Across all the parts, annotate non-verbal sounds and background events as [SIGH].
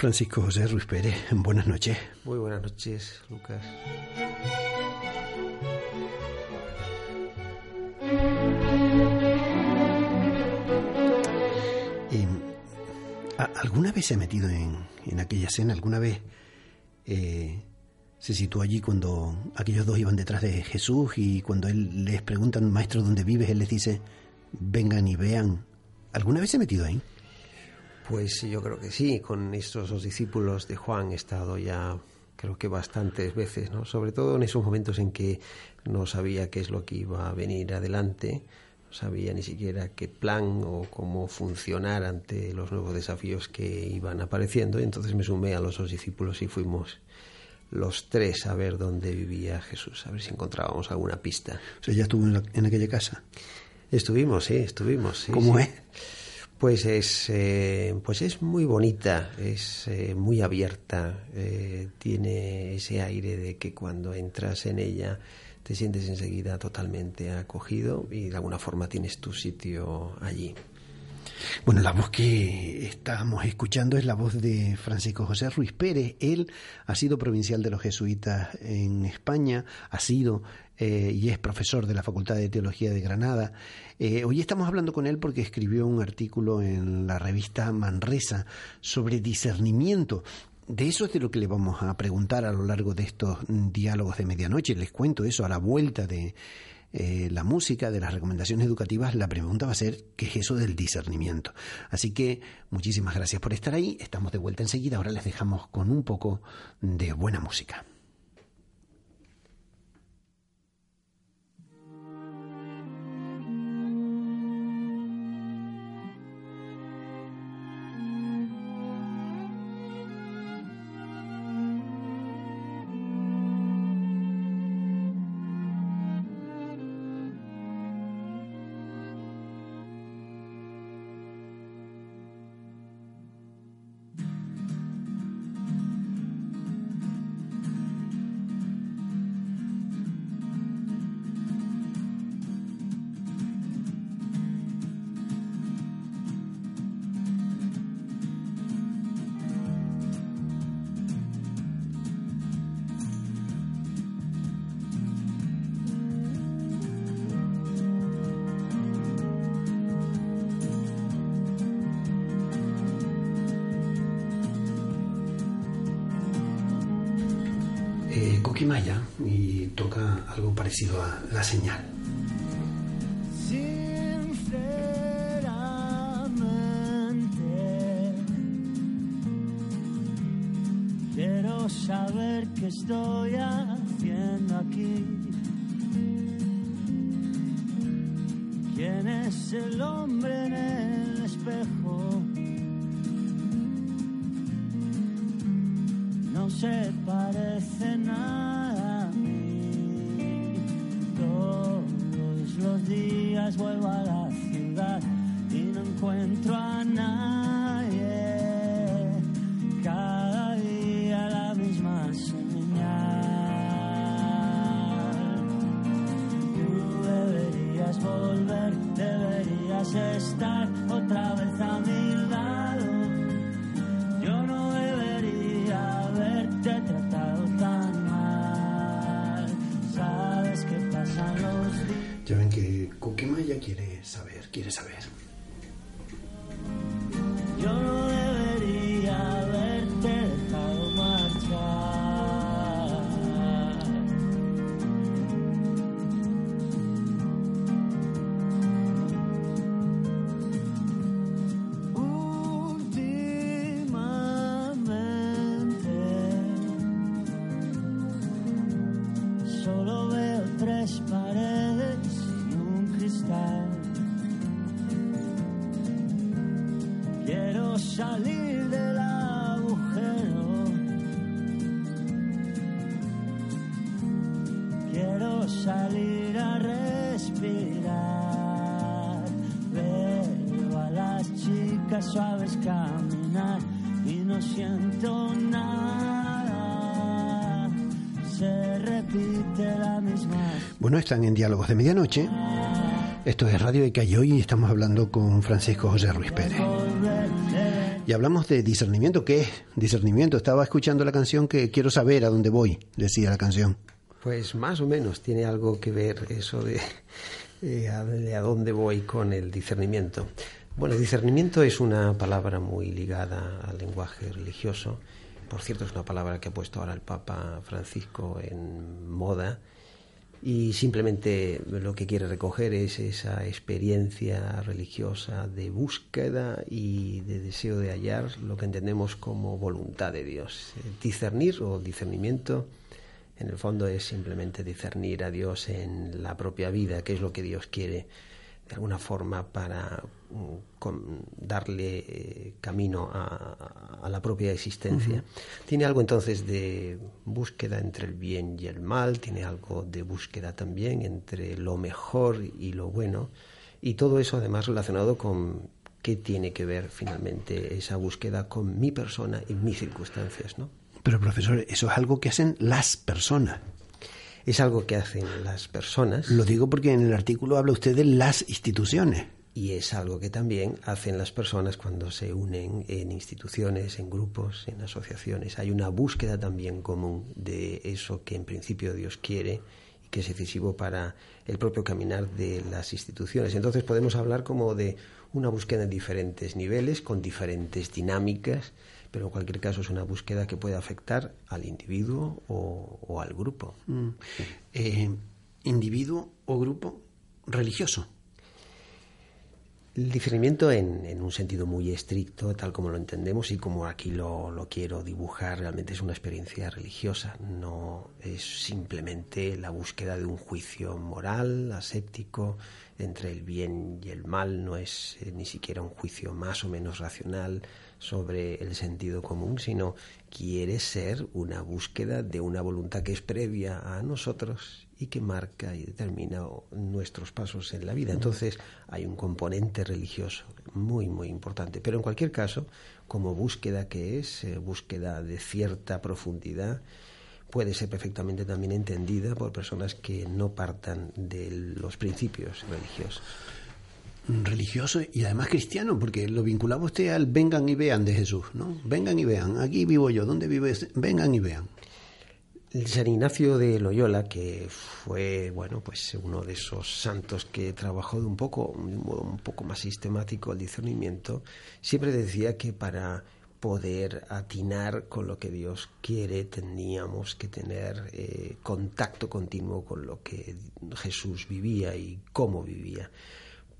Francisco José Ruiz Pérez, buenas noches. Muy buenas noches, Lucas. Eh, ¿Alguna vez se ha metido en, en aquella escena? ¿Alguna vez eh, se situó allí cuando aquellos dos iban detrás de Jesús y cuando él les preguntan, maestro, ¿dónde vives? Él les dice, vengan y vean. ¿Alguna vez se ha metido ahí? Pues yo creo que sí, con estos dos discípulos de Juan he estado ya creo que bastantes veces, ¿no? Sobre todo en esos momentos en que no sabía qué es lo que iba a venir adelante, no sabía ni siquiera qué plan o cómo funcionar ante los nuevos desafíos que iban apareciendo, y entonces me sumé a los dos discípulos y fuimos los tres a ver dónde vivía Jesús, a ver si encontrábamos alguna pista. O sea, ya estuvo en, la, en aquella casa. Estuvimos, sí, estuvimos. Sí, ¿Cómo sí. es? Pues es, eh, pues es muy bonita, es eh, muy abierta, eh, tiene ese aire de que cuando entras en ella te sientes enseguida totalmente acogido y de alguna forma tienes tu sitio allí. Bueno, la voz que estamos escuchando es la voz de Francisco José Ruiz Pérez. Él ha sido provincial de los jesuitas en España, ha sido eh, y es profesor de la Facultad de Teología de Granada. Eh, hoy estamos hablando con él porque escribió un artículo en la revista Manresa sobre discernimiento. De eso es de lo que le vamos a preguntar a lo largo de estos diálogos de medianoche. Les cuento eso a la vuelta de eh, la música, de las recomendaciones educativas, la pregunta va a ser ¿qué es eso del discernimiento? Así que muchísimas gracias por estar ahí, estamos de vuelta enseguida, ahora les dejamos con un poco de buena música. En Diálogos de Medianoche. Esto es Radio de Cayo y estamos hablando con Francisco José Ruiz Pérez. Y hablamos de discernimiento. ¿Qué es discernimiento? Estaba escuchando la canción que quiero saber a dónde voy, decía la canción. Pues más o menos tiene algo que ver eso de, eh, a, dónde voy con el discernimiento. Bueno, discernimiento es una palabra muy ligada al lenguaje religioso. Por cierto, es una palabra que ha puesto ahora el Papa Francisco en moda y simplemente lo que quiere recoger es esa experiencia religiosa de búsqueda y de deseo de hallar lo que entendemos como voluntad de Dios. Discernir o discernimiento en el fondo es simplemente discernir a Dios en la propia vida, qué es lo que Dios quiere de alguna forma para mm, darle eh, camino a, la propia existencia. Tiene algo entonces de búsqueda entre el bien y el mal, tiene algo de búsqueda también entre lo mejor y lo bueno, y todo eso además relacionado con qué tiene que ver finalmente esa búsqueda con mi persona y mis circunstancias, ¿no? Pero profesor, eso es algo que hacen las personas. Es algo que hacen las personas. Lo digo porque en el artículo habla usted de las instituciones. Y es algo que también hacen las personas cuando se unen en instituciones, en grupos, en asociaciones. Hay una búsqueda también común de eso que en principio Dios quiere y que es decisivo para el propio caminar de las instituciones. Entonces podemos hablar como de una búsqueda en diferentes niveles, con diferentes dinámicas, pero en cualquier caso es una búsqueda que puede afectar al individuo o, al grupo. Mm. Eh, individuo o grupo religioso. El discernimiento en, un sentido muy estricto, tal como lo entendemos y como aquí lo, lo, quiero dibujar, realmente es una experiencia religiosa, no es simplemente la búsqueda de un juicio moral, aséptico, entre el bien y el mal, no es eh, ni siquiera un juicio más o menos racional, sobre el sentido común, sino quiere ser una búsqueda de una voluntad que es previa a nosotros y que marca y determina nuestros pasos en la vida. Entonces hay un componente religioso muy, muy importante. Pero en cualquier caso, como búsqueda que es, eh, búsqueda de cierta profundidad, puede ser perfectamente también entendida por personas que no partan de los principios religiosos religioso y además cristiano, porque lo vinculaba usted al vengan y vean de Jesús, ¿no? Vengan y vean, aquí vivo yo, ¿dónde vives? Vengan y vean. San Ignacio de Loyola, que fue, bueno, pues uno de esos santos que trabajó de un poco, de un modo un poco más sistemático el discernimiento, siempre decía que para poder atinar con lo que Dios quiere teníamos que tener eh, contacto continuo con lo que Jesús vivía y cómo vivía.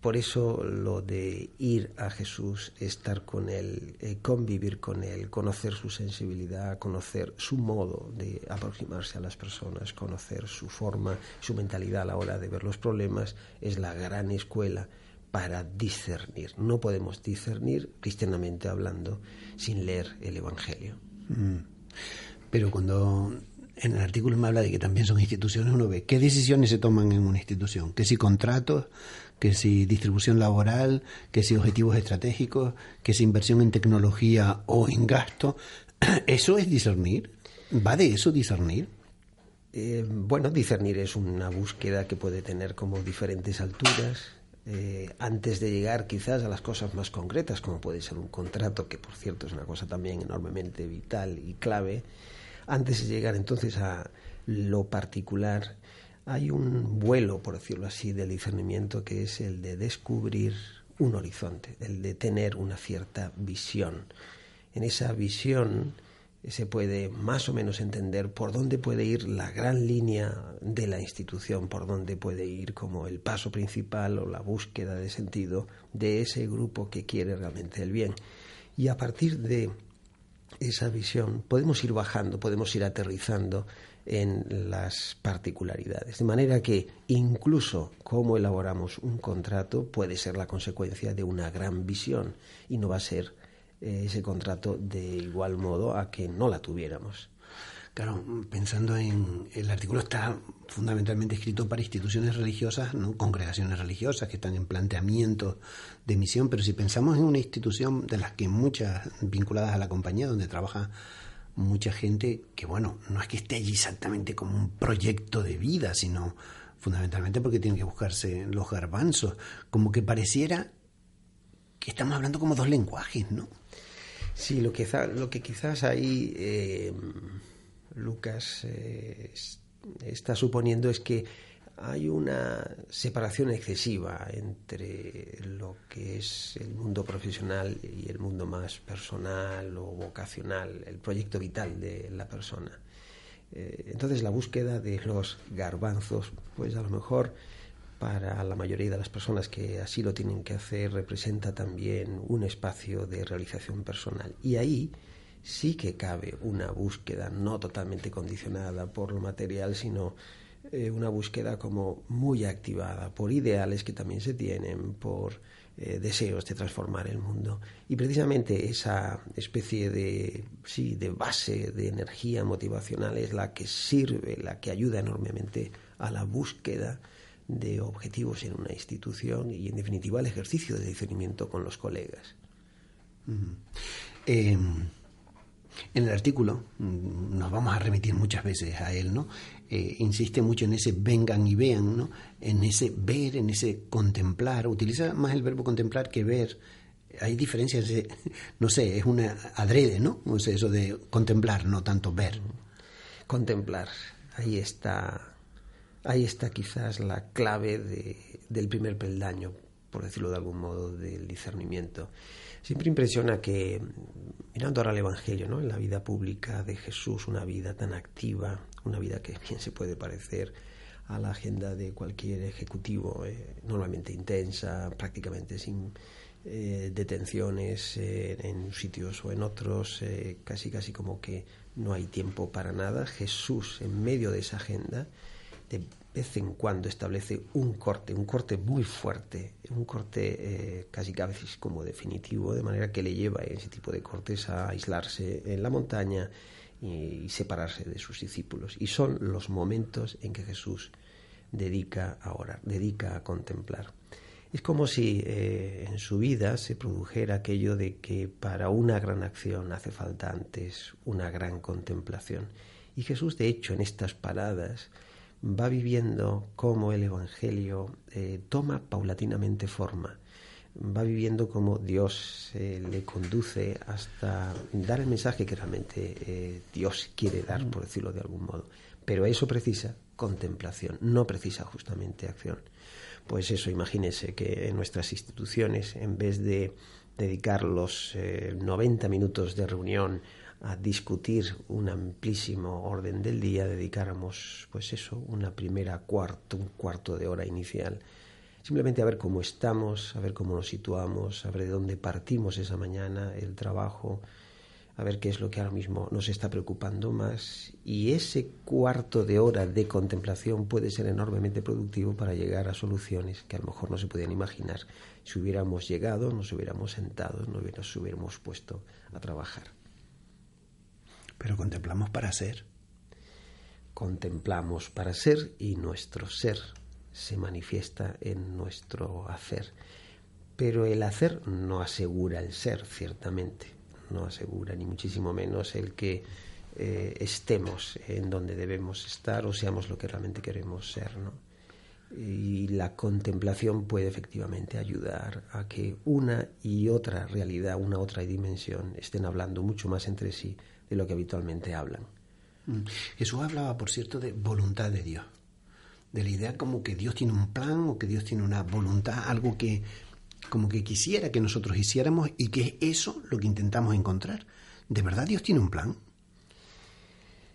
Por eso lo de ir a Jesús, estar con Él, eh, convivir con Él, conocer su sensibilidad, conocer su modo de aproximarse a las personas, conocer su forma, su mentalidad a la hora de ver los problemas, es la gran escuela para discernir. No podemos discernir, cristianamente hablando, sin leer el Evangelio. Mm. Pero cuando en el artículo me habla de que también son instituciones, uno ve qué decisiones se toman en una institución, que si contratos, que si distribución laboral, que si objetivos estratégicos, que si inversión en tecnología o en gasto. [CLEARS THROAT] ¿Eso es discernir? ¿Va de eso discernir? Eh, bueno, discernir es una búsqueda que puede tener como diferentes alturas. Eh, antes de llegar quizás a las cosas más concretas, como puede ser un contrato, que por cierto es una cosa también enormemente vital y clave, antes de llegar entonces a lo particular, hay un vuelo, por decirlo así, del discernimiento que es el de descubrir un horizonte, el de tener una cierta visión. En esa visión se puede más o menos entender por dónde puede ir la gran línea de la institución, por dónde puede ir como el paso principal o la búsqueda de sentido de ese grupo que quiere realmente el bien. Y a partir de esa visión podemos ir bajando, podemos ir aterrizando en las particularidades. De manera que incluso cómo elaboramos un contrato puede ser la consecuencia de una gran visión y no va a ser eh, ese contrato de igual modo a que no la tuviéramos. Claro, pensando en el artículo está fundamentalmente escrito para instituciones religiosas, no congregaciones religiosas que están en planteamiento de misión, pero si pensamos en una institución de las que muchas vinculadas a la compañía donde trabaja mucha gente que, bueno, no es que esté allí exactamente como un proyecto de vida, sino fundamentalmente porque tiene que buscarse los garbanzos, como que pareciera que estamos hablando como dos lenguajes, ¿no? Sí, lo que, lo que quizás ahí eh, Lucas eh, está suponiendo es que hay una separación excesiva entre lo que es el mundo profesional y el mundo más personal o vocacional, el proyecto vital de la persona. Eh, entonces la búsqueda de los garbanzos, pues a lo mejor para la mayoría de las personas que así lo tienen que hacer, representa también un espacio de realización personal. Y ahí sí que cabe una búsqueda no totalmente condicionada por lo material, sino eh, una búsqueda como muy activada por ideales que también se tienen, por eh, deseos de transformar el mundo. Y precisamente esa especie de, sí, de base de energía motivacional es la que sirve, la que ayuda enormemente a la búsqueda de objetivos en una institución y, en definitiva, el ejercicio de discernimiento con los colegas. En el artículo mm, nos vamos a remitir muchas veces a él, ¿no? Eh, insiste mucho en ese vengan y vean, ¿no? En ese ver, en ese contemplar. Utiliza más el verbo contemplar que ver. Hay diferencias, [LAUGHS] no sé, es una adrede, ¿no? Eso de contemplar, no tanto ver. Contemplar, ahí está Ahí está quizás la clave del primer peldaño, por decirlo de algún modo, del discernimiento. Siempre impresiona que, mirando ahora el Evangelio, ¿no? en la vida pública de Jesús, una vida tan activa, una vida que [LAUGHS] bien se puede parecer a la agenda de cualquier ejecutivo, eh, normalmente intensa, prácticamente sin eh, detenciones eh, en sitios o en otros, casi casi como que no hay tiempo para nada. Jesús, en medio de esa agenda, de vez en cuando establece un corte, un corte muy fuerte, un corte eh, casi a veces como definitivo, de manera que le lleva ese tipo de cortes a aislarse en la montaña y, separarse de sus discípulos. Y son los momentos en que Jesús dedica a orar, dedica a contemplar. Es como si eh, en su vida se produjera aquello de que para una gran acción hace falta antes una gran contemplación. Y Jesús, de hecho, en estas paradas, va viviendo cómo el Evangelio eh, toma paulatinamente forma, va viviendo cómo Dios eh, le conduce hasta dar el mensaje que realmente eh, Dios quiere dar, por decirlo de algún modo. Pero eso precisa contemplación, no precisa justamente acción. Pues eso, imagínese que en nuestras instituciones, en vez de dedicar los 90 minutos de reunión a discutir un amplísimo orden del día, dedicáramos, pues eso, una primera cuarto, un cuarto de hora inicial, simplemente a ver cómo estamos, a ver cómo nos situamos, a ver de dónde partimos esa mañana, el trabajo, a ver qué es lo que ahora mismo nos está preocupando más. Y ese cuarto de hora de contemplación puede ser enormemente productivo para llegar a soluciones que a lo mejor no se podían imaginar si hubiéramos llegado, nos hubiéramos sentado, nos hubiéramos puesto a trabajar. Pero contemplamos para ser. Contemplamos para ser y nuestro ser se manifiesta en nuestro hacer. Pero el hacer no asegura el ser, ciertamente. No asegura ni muchísimo menos el que eh, estemos en donde debemos estar o seamos lo que realmente queremos ser, ¿no? Y la contemplación puede efectivamente ayudar a que una y otra realidad, una otra dimensión estén hablando mucho más entre sí de lo que habitualmente hablan. Mm. Jesús hablaba, por cierto, de voluntad de Dios, de la idea como que Dios tiene un plan o que Dios tiene una voluntad, algo que como que quisiera que nosotros hiciéramos y que es eso lo que intentamos encontrar. ¿De verdad Dios tiene un plan?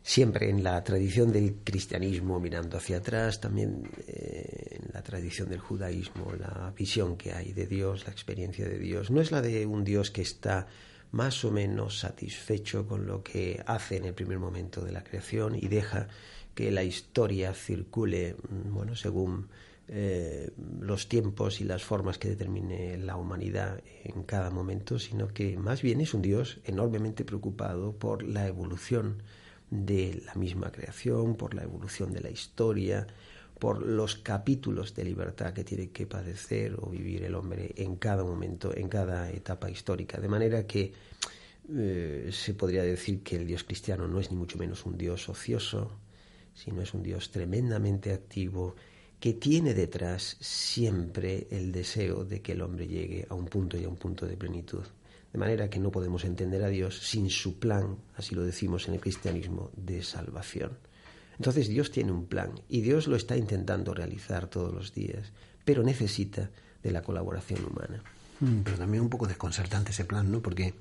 Siempre en la tradición del cristianismo, mirando hacia atrás, también eh, en la tradición del judaísmo, la visión que hay de Dios, la experiencia de Dios, no es la de un Dios que está más o menos satisfecho con lo que hace en el primer momento de la creación y deja que la historia circule, mm, bueno, según eh, los tiempos y las formas que determine la humanidad en cada momento, sino que más bien es un Dios enormemente preocupado por la evolución de la misma creación, por la evolución de la historia, por los capítulos de libertad que tiene que padecer o vivir el hombre en cada momento, en cada etapa histórica. De manera que eh, se podría decir que el Dios cristiano no es ni mucho menos un Dios ocioso, sino es un Dios tremendamente activo que tiene detrás siempre el deseo de que el hombre llegue a un punto y a un punto de plenitud. De manera que no podemos entender a Dios sin su plan, así lo decimos en el cristianismo, de salvación. Entonces Dios tiene un plan y Dios lo está intentando realizar todos los días, pero necesita de la colaboración humana. Mm, pero también un poco desconcertante ese plan, ¿no? Porque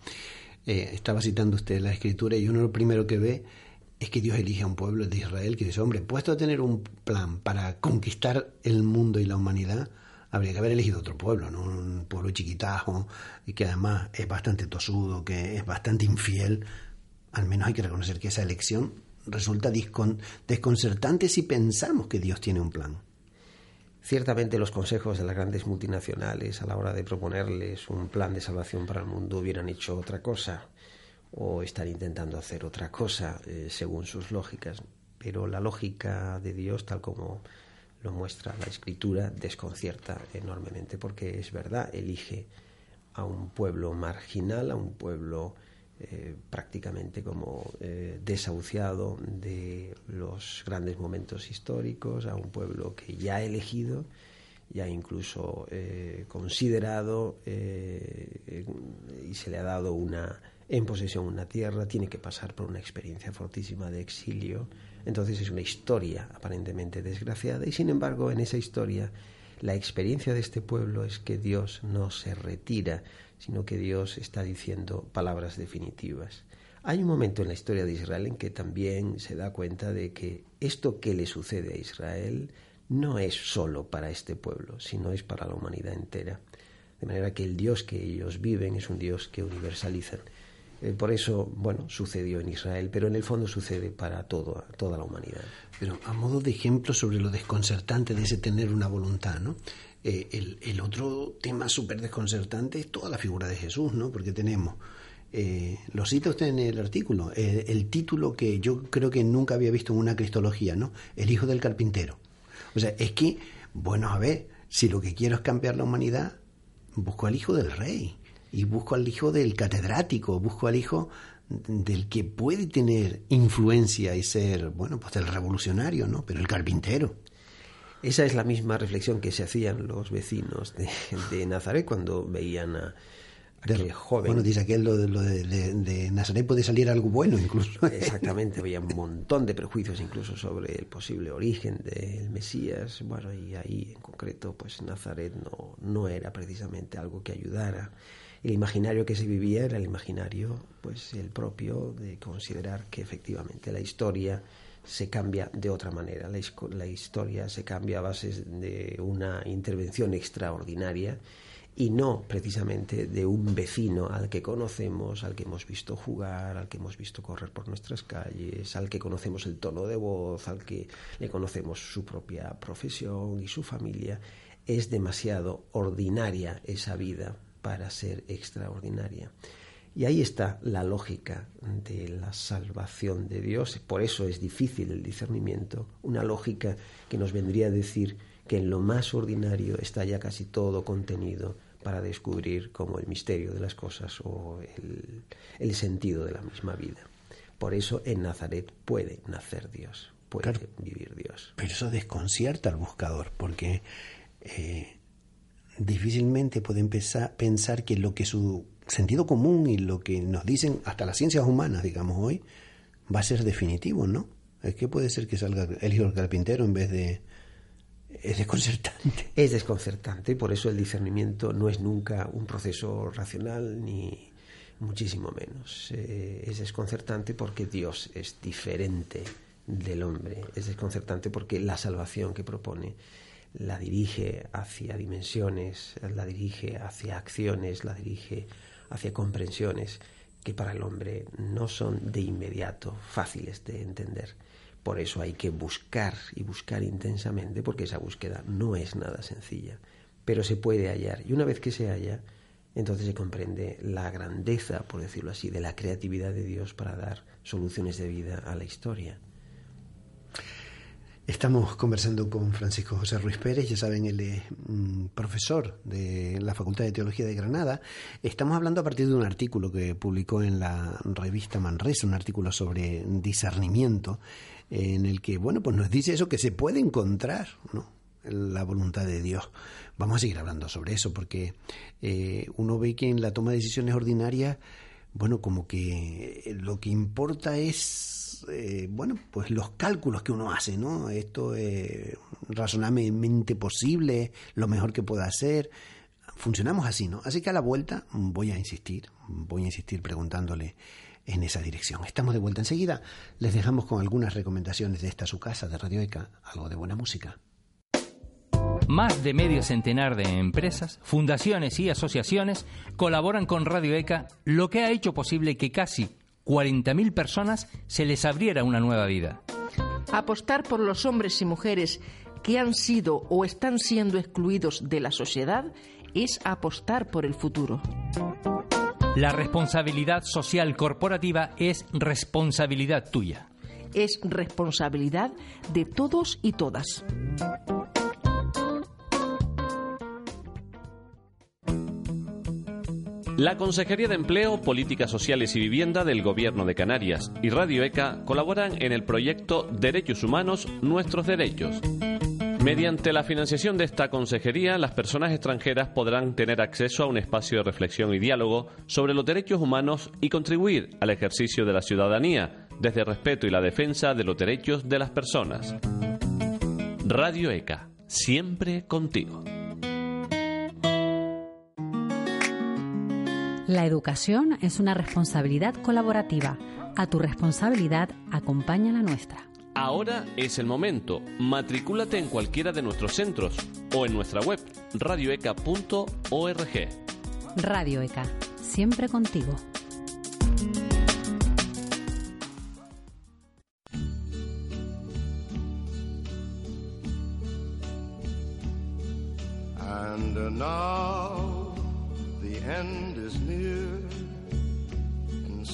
eh, estaba citando usted la escritura y uno lo primero que ve es que Dios elige a un pueblo de Israel que dice, hombre, puesto a tener un plan para conquistar el mundo y la humanidad, habría que haber elegido otro pueblo, ¿no? Un pueblo chiquitajo y que además es bastante tosudo, que es bastante infiel. Al menos hay que reconocer que esa elección resulta desconcertante si pensamos que Dios tiene un plan. Ciertamente los consejos de las grandes multinacionales a la hora de proponerles un plan de salvación para el mundo hubieran hecho otra cosa o están intentando hacer otra cosa eh, según sus lógicas. Pero la lógica de Dios, tal como lo muestra la escritura, desconcierta enormemente porque es verdad, elige a un pueblo marginal, a un pueblo eh, prácticamente como eh, desahuciado de los grandes momentos históricos, a un pueblo que ya ha elegido, ya incluso eh, considerado y se le ha dado una en posesión una tierra, tiene que pasar por una experiencia fortísima de exilio. Entonces es una historia aparentemente desgraciada y sin embargo en esa historia la experiencia de este pueblo es que Dios no se retira, sino que Dios está diciendo palabras definitivas. Hay un momento en la historia de Israel en que también se da cuenta de que esto que le sucede a Israel no es solo para este pueblo, sino es para la humanidad entera. De manera que el Dios que ellos viven es un Dios que universalizan. Eh, por eso, bueno, sucedió en Israel, pero en el fondo sucede para todo, toda la humanidad. Pero a modo de ejemplo sobre lo desconcertante de ese tener una voluntad, ¿no? Eh, el, otro tema súper desconcertante es toda la figura de Jesús, ¿no? Porque tenemos, eh, lo cita usted en el artículo, el título que yo creo que nunca había visto en una cristología, ¿no? El hijo del carpintero. O sea, es que, bueno, a ver, si lo que quiero es cambiar la humanidad, busco al hijo del rey y busco al hijo del catedrático, busco al hijo del que puede tener influencia y ser, bueno, pues el revolucionario, ¿no? Pero el carpintero. Esa es la misma reflexión que se hacían los vecinos de, Nazaret cuando veían a, aquel joven. Bueno, dice aquel lo, de, Nazaret puede salir algo bueno incluso. Exactamente, había un montón de prejuicios incluso sobre el posible origen del Mesías. Bueno, y ahí en concreto, pues Nazaret no, no era precisamente algo que ayudara. El imaginario que se vivía era el imaginario, pues el propio de considerar que efectivamente la historia se cambia de otra manera. La, historia se cambia a base de una intervención extraordinaria y no precisamente de un vecino al que conocemos, al que hemos visto jugar, al que hemos visto correr por nuestras calles, al que conocemos el tono de voz, al que le conocemos su propia profesión y su familia. Es demasiado ordinaria esa vida para ser extraordinaria. Y ahí está la lógica de la salvación de Dios. Por eso es difícil el discernimiento. Una lógica que nos vendría a decir que en lo más ordinario está ya casi todo contenido para descubrir como el misterio de las cosas o el, sentido de la misma vida. Por eso en Nazaret puede nacer Dios, puede vivir Dios. Pero eso desconcierta al buscador, porque eh, difícilmente puede empezar, pensar que lo que su sentido común y lo que nos dicen hasta las ciencias humanas, digamos hoy, va a ser definitivo, ¿no? Es que puede ser que salga el hijo del carpintero en vez de... Es desconcertante. [LAUGHS] Es desconcertante por eso el discernimiento no es nunca un proceso racional ni muchísimo menos. Eh, es desconcertante porque Dios es diferente del hombre. Es desconcertante porque la salvación que propone la dirige hacia dimensiones, la dirige hacia acciones, la dirige hacia comprensiones que para el hombre no son de inmediato fáciles de entender. Por eso hay que buscar y buscar intensamente, porque esa búsqueda no es nada sencilla, pero se puede hallar. Y una vez que se halla, entonces se comprende la grandeza, por decirlo así, de la creatividad de Dios para dar soluciones de vida a la historia. Estamos conversando con Francisco José Ruiz Pérez, ya saben, él es mm, profesor de la Facultad de Teología de Granada. Estamos hablando a partir de un artículo que publicó en la revista Manresa, un artículo sobre discernimiento, en el que, bueno, pues nos dice eso que se puede encontrar, ¿no? la voluntad de Dios. Vamos a seguir hablando sobre eso porque eh, uno ve que en la toma de decisiones ordinarias, bueno, como que lo que importa es, eh, bueno, pues los cálculos que uno hace, ¿no? Esto es razonablemente posible, lo mejor que pueda hacer. Funcionamos así, ¿no? Así que a la vuelta voy a insistir, voy a insistir preguntándole en esa dirección. Estamos de vuelta enseguida. Les dejamos con algunas recomendaciones de esta su casa de Radio ECA, algo de buena música. Más de medio centenar de empresas, fundaciones y asociaciones colaboran con Radio ECA, lo que ha hecho posible que casi 40.000 personas se les abriera una nueva vida. Apostar por los hombres y mujeres que han sido o están siendo excluidos de la sociedad es apostar por el futuro. La responsabilidad social corporativa es responsabilidad tuya. Es responsabilidad de todos y todas. La Consejería de Empleo, Políticas Sociales y Vivienda del Gobierno de Canarias y Radio ECA colaboran en el proyecto Derechos Humanos, Nuestros Derechos. Mediante la financiación de esta consejería, las personas extranjeras podrán tener acceso a un espacio de reflexión y diálogo sobre los derechos humanos y contribuir al ejercicio de la ciudadanía desde el respeto y la defensa de los derechos de las personas. Radio ECA, siempre contigo. La educación es una responsabilidad colaborativa. A tu responsabilidad acompaña la nuestra. Ahora es el momento. Matricúlate en cualquiera de nuestros centros o en nuestra web radioeca.org. Radio ECA, siempre contigo. And now the end is near, and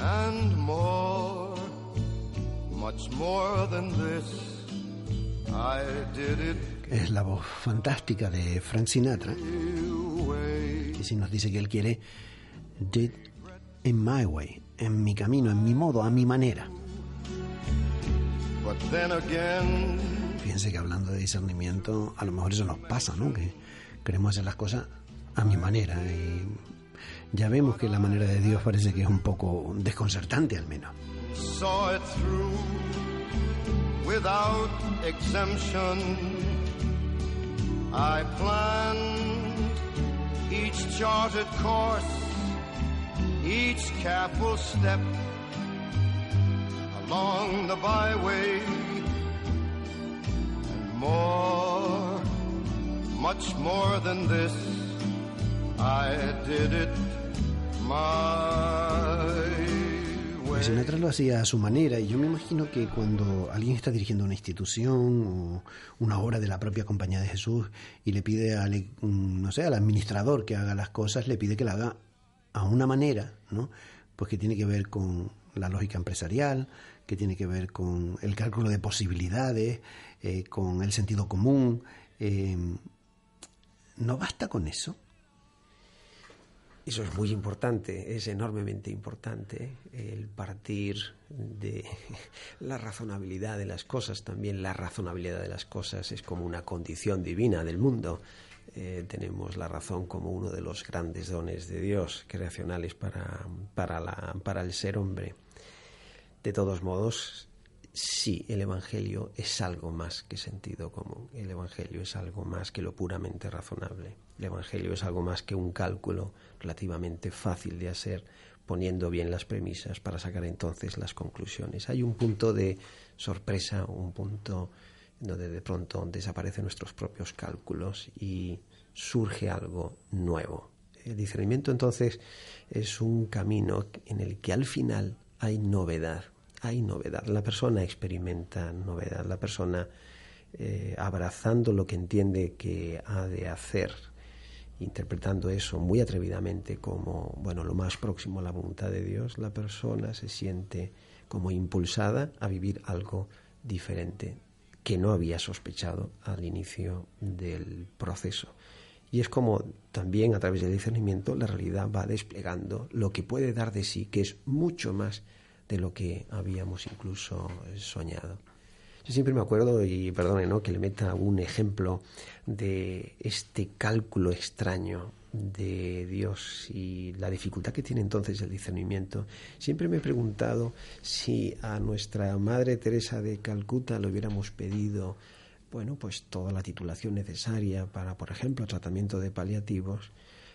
and more, much more than this. I did it Es la voz fantástica de Frank Sinatra, que si nos dice que él quiere Did in my way, en mi camino, en mi modo, a mi manera. But then again, Fíjense que hablando de discernimiento, a lo mejor eso nos pasa, ¿no? Que queremos hacer las cosas a mi manera y ya vemos que la manera de Dios parece que es un poco desconcertante al menos. saw it through without exemption. I planned each charted course, each careful step along the byway, and more, much more than this, I did it way. Sinatra lo hacía a su manera y yo me imagino que cuando alguien está dirigiendo una institución o una obra de la propia Compañía de Jesús y le pide al, no sé, al administrador que haga las cosas, le pide que la haga a una manera, ¿no? Pues que tiene que ver con la lógica empresarial, que tiene que ver con el cálculo de posibilidades, eh, con el sentido común. eh, ¿No basta con eso? Eso es muy importante, es enormemente importante el partir de [LAUGHS] la razonabilidad de las cosas. También la razonabilidad de las cosas es como una condición divina del mundo. Eh, tenemos la razón como uno de los grandes dones de Dios creacionales para, para, el ser hombre. De todos modos, sí, el Evangelio es algo más que sentido común. El Evangelio es algo más que lo puramente razonable. El Evangelio es algo más que un cálculo relativamente fácil de hacer, poniendo bien las premisas para sacar entonces las conclusiones. Hay un punto de sorpresa, un punto donde de pronto desaparecen nuestros propios cálculos y surge algo nuevo. El discernimiento entonces es un camino en el que al final hay novedad, hay novedad. La persona experimenta novedad, la persona eh, abrazando lo que entiende que ha de hacer, interpretando eso muy atrevidamente como bueno lo más próximo a la voluntad de Dios, la persona se siente como impulsada a vivir algo diferente que no había sospechado al inicio del proceso. Y es como también a través del discernimiento la realidad va desplegando lo que puede dar de sí, que es mucho más de lo que habíamos incluso soñado. Siempre me acuerdo, y perdone, que le meta un ejemplo de este cálculo extraño de Dios y la dificultad que tiene entonces el discernimiento. Siempre me he preguntado si a nuestra Madre Teresa de Calcuta le hubiéramos pedido bueno, pues toda la titulación necesaria para, por ejemplo, tratamiento de paliativos,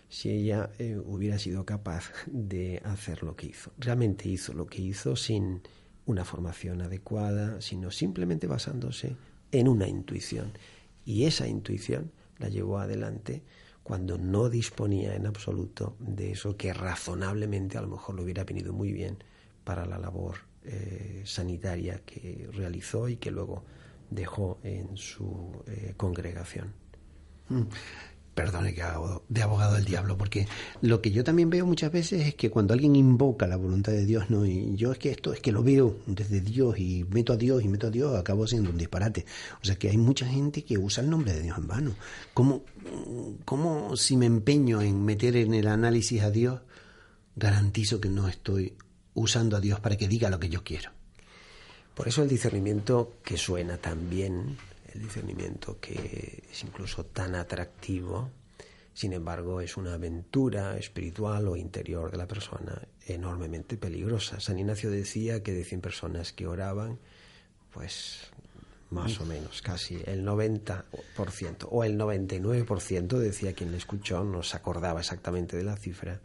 si ella eh, hubiera sido capaz de hacer lo que hizo. Realmente hizo lo que hizo sin una formación adecuada, sino simplemente basándose en una intuición. Y esa intuición la llevó adelante cuando no disponía en absoluto de eso que razonablemente a lo mejor le hubiera venido muy bien para la labor eh, sanitaria que realizó y que luego dejó en su eh, congregación. Perdone que hago de abogado del diablo, porque lo que yo también veo muchas veces es que cuando alguien invoca la voluntad de Dios, no, y yo es que esto es que lo veo desde Dios y meto a Dios y meto a Dios, acabo siendo un disparate. O sea que hay mucha gente que usa el nombre de Dios en vano. ¿Cómo, cómo si me empeño en meter en el análisis a Dios, garantizo que no estoy usando a Dios para que diga lo que yo quiero? Por eso el discernimiento que suena tan bien, el discernimiento que es incluso tan atractivo, sin embargo es una aventura espiritual o interior de la persona enormemente peligrosa. San Ignacio decía que de 100 personas que oraban, pues más o menos, casi el 90% o el 99% decía quien le escuchó, no se acordaba exactamente de la cifra,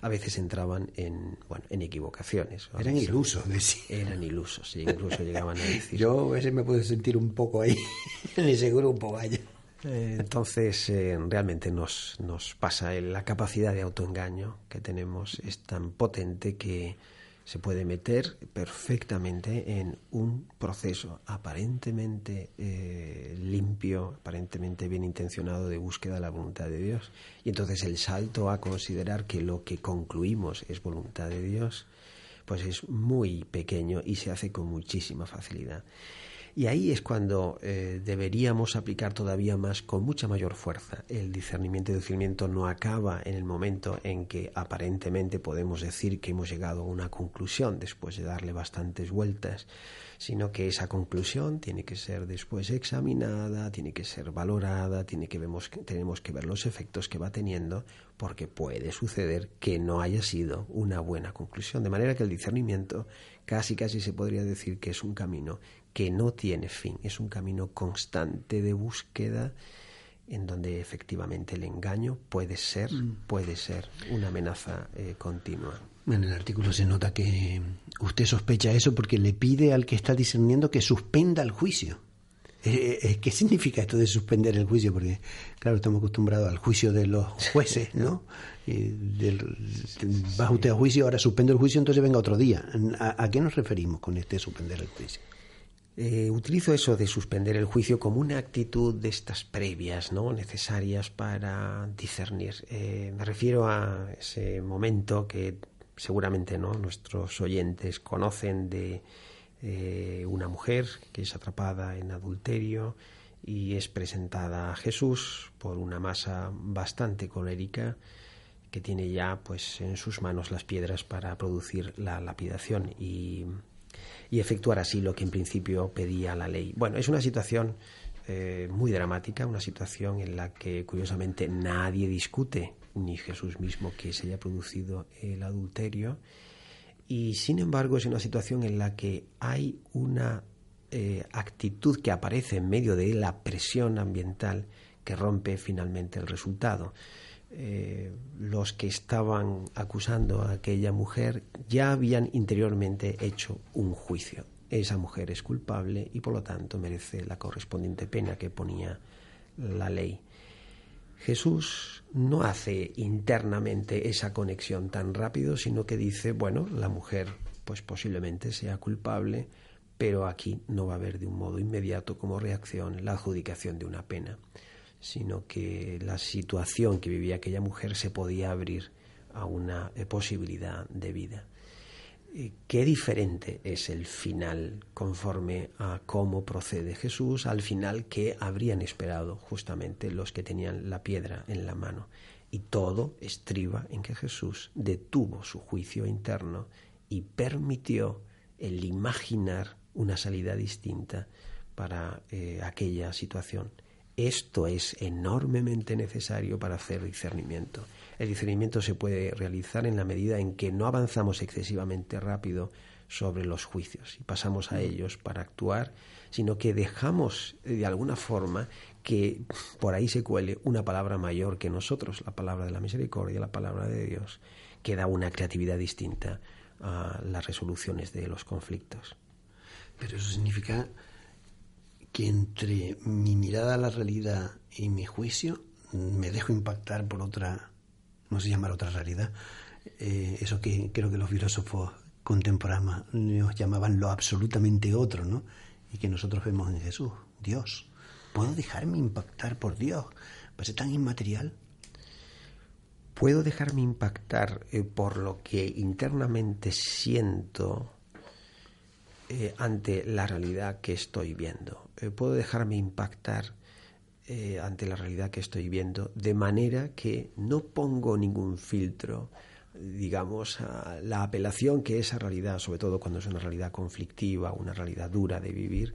a veces entraban en, bueno, en equivocaciones. Eran ilusos, decía. Eran ilusos, sí, incluso llegaban a decir. Yo a veces me puedo sentir un poco ahí, [LAUGHS] en ese grupo, vaya. Eh, entonces, eh, realmente nos, nos pasa, la capacidad de autoengaño que tenemos es tan potente que se puede meter perfectamente en un proceso aparentemente eh, limpio, aparentemente bien intencionado de búsqueda de la voluntad de Dios. Y entonces el salto a considerar que lo que concluimos es voluntad de Dios, pues es muy pequeño y se hace con muchísima facilidad. Y ahí es cuando eh, deberíamos aplicar todavía más, con mucha mayor fuerza. El discernimiento y discernimiento no acaba en el momento en que aparentemente podemos decir que hemos llegado a una conclusión después de darle bastantes vueltas, sino que esa conclusión tiene que ser después examinada, tiene que ser valorada, tiene que vemos, tenemos que ver los efectos que va teniendo, porque puede suceder que no haya sido una buena conclusión. De manera que el discernimiento casi casi se podría decir que es un camino que no tiene fin, es un camino constante de búsqueda en donde efectivamente el engaño puede ser, mm. puede ser una amenaza eh, continua. En el artículo se nota que usted sospecha eso porque le pide al que está discerniendo que suspenda el juicio. Eh, eh, ¿Qué significa esto de suspender el juicio? Porque, claro, estamos acostumbrados al juicio de los jueces, ¿no? Y va usted a juicio, ahora suspende el juicio, entonces venga otro día. ¿A qué nos referimos con este suspender el juicio? Eh, utilizo eso de suspender el juicio como una actitud de estas previas, ¿no? necesarias para discernir. Eh, me refiero a ese momento que seguramente ¿no? nuestros oyentes conocen de eh, una mujer que es atrapada en adulterio y es presentada a Jesús por una masa bastante colérica que tiene ya pues en sus manos las piedras para producir la lapidación y y efectuar así lo que en principio pedía la ley. Bueno, es una situación eh, muy dramática, una situación en la que curiosamente nadie discute, ni Jesús mismo, que se haya producido el adulterio, y sin embargo es una situación en la que hay una eh, actitud que aparece en medio de la presión ambiental que rompe finalmente el resultado. Eh, los que estaban acusando a aquella mujer ya habían interiormente hecho un juicio. Esa mujer es culpable y por lo tanto merece la correspondiente pena que ponía la ley. Jesús no hace internamente esa conexión tan rápido, sino que dice, bueno, la mujer pues posiblemente sea culpable, pero aquí no va a haber de un modo inmediato como reacción la adjudicación de una pena, sino que la situación que vivía aquella mujer se podía abrir a una eh, posibilidad de vida. Eh, qué diferente es el final conforme a cómo procede Jesús al final que habrían esperado justamente los que tenían la piedra en la mano. Y todo estriba en que Jesús detuvo su juicio interno y permitió el imaginar una salida distinta para eh, aquella situación. Esto es enormemente necesario para hacer discernimiento. El discernimiento se puede realizar en la medida en que no avanzamos excesivamente rápido sobre los juicios y pasamos a mm. ellos para actuar, sino que dejamos eh, de alguna forma que por ahí se cuele una palabra mayor que nosotros, la palabra de la misericordia, la palabra de Dios, que da una creatividad distinta a las resoluciones de los conflictos. Pero eso significa que entre mi mirada a la realidad y mi juicio me dejo impactar por otra no se llama otra realidad, eh, eso que creo que los filósofos contemporáneos llamaban lo absolutamente otro, ¿no? Y que nosotros vemos en Jesús, Dios. ¿Puedo dejarme impactar por Dios? ¿Pues es tan inmaterial? Puedo dejarme impactar eh, por lo que internamente siento eh, ante la realidad que estoy viendo. puedo dejarme impactar eh, ante la realidad que estoy viendo, de manera que no pongo ningún filtro, digamos, a la apelación que esa realidad, sobre todo cuando es una realidad conflictiva, una realidad dura de vivir,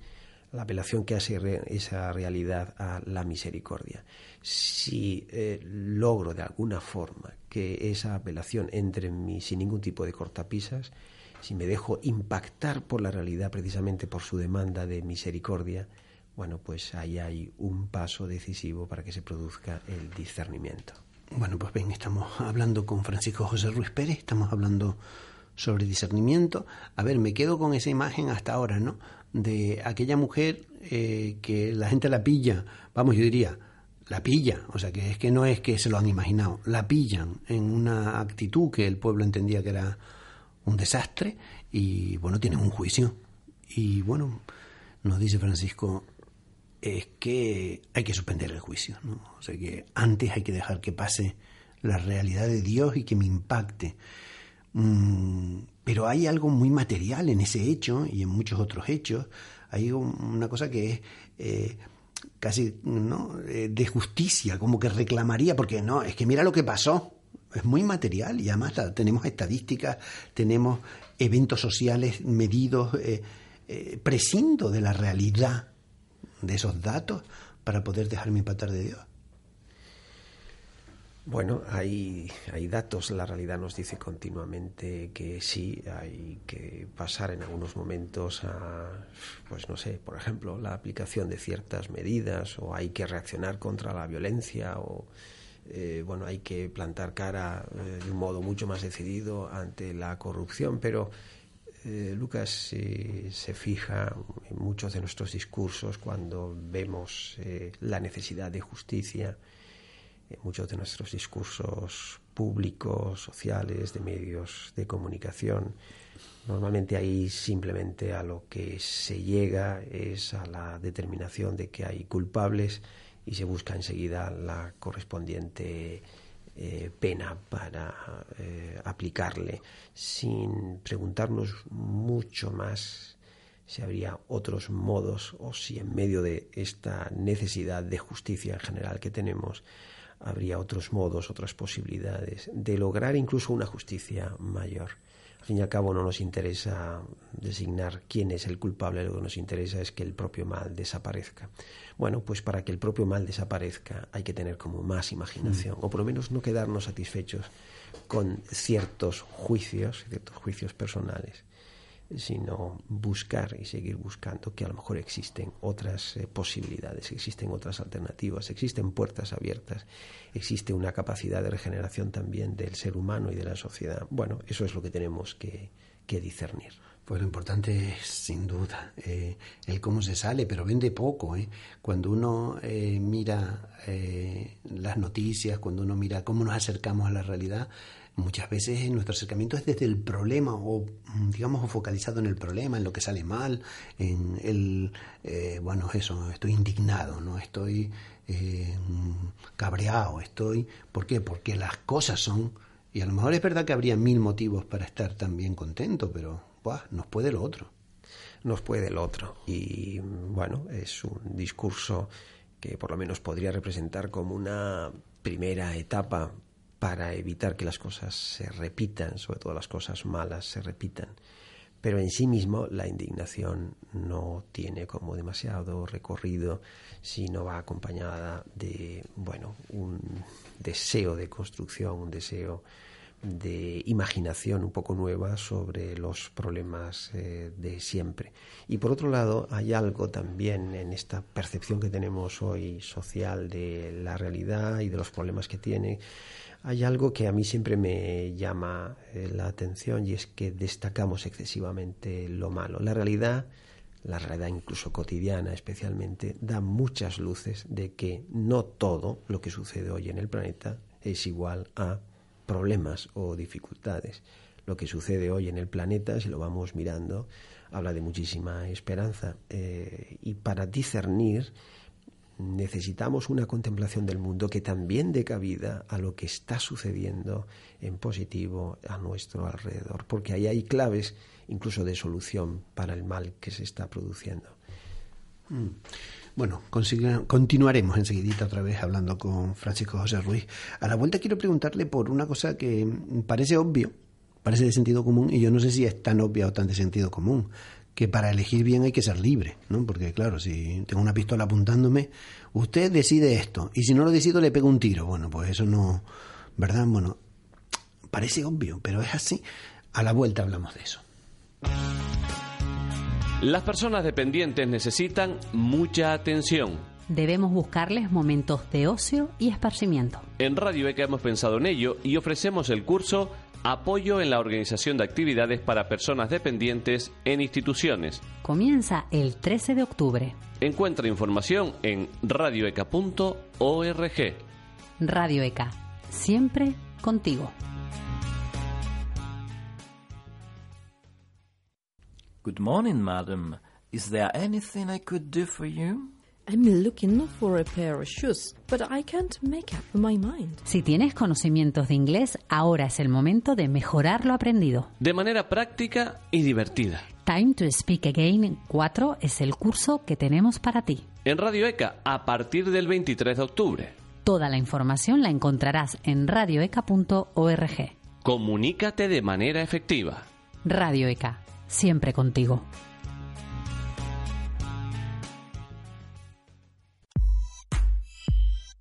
la apelación que hace esa realidad a la misericordia. Si eh, logro de alguna forma que esa apelación entre en mí sin ningún tipo de cortapisas, si me dejo impactar por la realidad precisamente por su demanda de misericordia, bueno, pues ahí hay un paso decisivo para que se produzca el discernimiento. Bueno, pues bien, estamos hablando con Francisco José Ruiz Pérez, estamos hablando sobre discernimiento. A ver, me quedo con esa imagen hasta ahora, ¿no? De aquella mujer eh, que la gente la pilla, vamos, yo diría, la pilla, o sea, que es que no es que se lo han imaginado, la pillan en una actitud que el pueblo entendía que era un desastre y, bueno, tienen un juicio. Y, bueno, nos dice Francisco, es que hay que suspender el juicio. ¿no? O sea que antes hay que dejar que pase la realidad de Dios y que me impacte. Mm, pero hay algo muy material en ese hecho y en muchos otros hechos. Hay una cosa que es eh, casi ¿no? Eh, de justicia, como que reclamaría, porque no, es que mira lo que pasó. Es muy material y además tenemos estadísticas, tenemos eventos sociales medidos, eh, prescindo de la realidad de esos datos para poder dejarme impactar de Dios? Bueno, hay, hay datos, la realidad nos dice continuamente que sí, hay que pasar en algunos momentos a, pues no sé, por ejemplo, la aplicación de ciertas medidas o hay que reaccionar contra la violencia o, eh, bueno, hay que plantar cara eh, de un modo mucho más decidido ante la corrupción, pero eh, Lucas se fija en muchos de nuestros discursos cuando vemos eh, la necesidad de justicia, en muchos de nuestros discursos públicos, sociales, de medios de comunicación. Normalmente ahí simplemente a lo que se llega es a la determinación de que hay culpables y se busca enseguida la correspondiente eh, pena para eh, aplicarle sin preguntarnos mucho más si habría otros modos o si en medio de esta necesidad de justicia en general que tenemos habría otros modos, otras posibilidades de lograr incluso una justicia mayor. Al fin y al cabo no nos interesa designar quién es el culpable, lo que nos interesa es que el propio mal desaparezca. Bueno, pues para que el propio mal desaparezca hay que tener como más imaginación, mm. o por lo menos no quedarnos satisfechos con ciertos juicios, ciertos juicios personales, sino buscar y seguir buscando que a lo mejor existen otras eh, posibilidades, existen otras alternativas, existen puertas abiertas, existe una capacidad de regeneración también del ser humano y de la sociedad. Bueno, eso es lo que tenemos que, discernir. Pues lo importante es, sin duda, eh, el cómo se sale, pero vende poco. ¿eh? Cuando uno mira las noticias, cuando uno mira cómo nos acercamos a la realidad, muchas veces nuestro acercamiento es desde el problema o mm, digamos focalizado en el problema, en lo que sale mal, en el, eh, bueno, eso, estoy indignado, no estoy eh, cabreado, estoy, ¿por qué? Porque las cosas son, y a lo mejor es verdad que habría mil motivos para estar también contento, pero ¡buah! nos puede lo otro. Nos puede el otro. Y bueno, es un discurso que por lo menos podría representar como una primera etapa para evitar que las cosas se repitan, sobre todo las cosas malas se repitan. Pero en sí mismo la indignación no tiene como demasiado recorrido si no va acompañada de, bueno, un deseo de construcción, un deseo de imaginación un poco nueva sobre los problemas eh, de siempre. Y por otro lado, hay algo también en esta percepción que tenemos hoy social de la realidad y de los problemas que tiene, hay algo que a mí siempre me llama eh, la atención y es que destacamos excesivamente lo malo. La realidad, la realidad incluso cotidiana especialmente, da muchas luces de que no todo lo que sucede hoy en el planeta es igual a problemas o dificultades. Lo que sucede hoy en el planeta, si lo vamos mirando, habla de muchísima esperanza. Eh, y para discernir necesitamos una contemplación del mundo que también dé cabida a lo que está sucediendo en positivo a nuestro alrededor, porque ahí hay claves incluso de solución para el mal que se está produciendo. Mm. Bueno, continuaremos enseguidita otra vez hablando con Francisco José Ruiz. A la vuelta quiero preguntarle por una cosa que parece obvio, parece de sentido común, y yo no sé si es tan obvia o tan de sentido común, que para elegir bien hay que ser libre, ¿no? Porque claro, si tengo una pistola apuntándome, usted decide esto, y si no lo decido le pego un tiro. Bueno, pues eso no, ¿verdad? Bueno, parece obvio, pero es así. A la vuelta hablamos de eso. Las personas dependientes necesitan mucha atención. Debemos buscarles momentos de ocio y esparcimiento. En Radio ECA hemos pensado en ello y ofrecemos el curso Apoyo en la organización de actividades para personas dependientes en instituciones. Comienza el 13 de octubre. Encuentra información en radioeca.org. Radio ECA, siempre contigo. Good morning, madam. Is there anything I could do for you? I'm looking for a pair of shoes, but I can't make up my mind. Si tienes conocimientos de inglés, ahora es el momento de mejorar lo aprendido. De manera práctica y divertida. Time to Speak Again 4 es el curso que tenemos para ti. En Radio ECA a partir del 23 de octubre. Toda la información la encontrarás en radioeca.org. Comunícate de manera efectiva. Radio ECA, siempre contigo.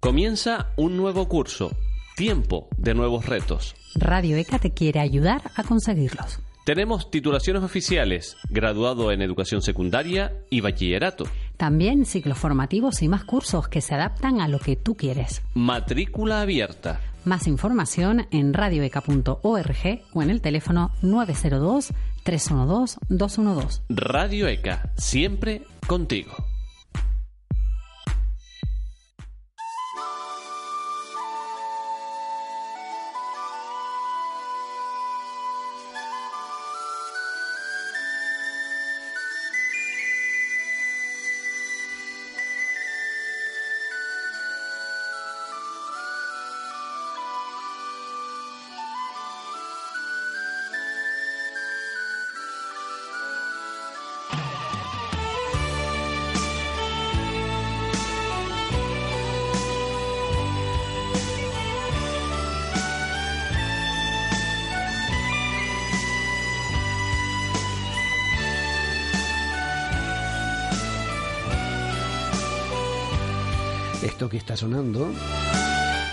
Comienza un nuevo curso. Tiempo de nuevos retos. Radio ECA te quiere ayudar a conseguirlos. Tenemos titulaciones oficiales, graduado en educación secundaria y bachillerato. También ciclos formativos y más cursos que se adaptan a lo que tú quieres. Matrícula abierta. Más información en radioeca.org o en el teléfono 902 312 212. Radio ECA, siempre contigo.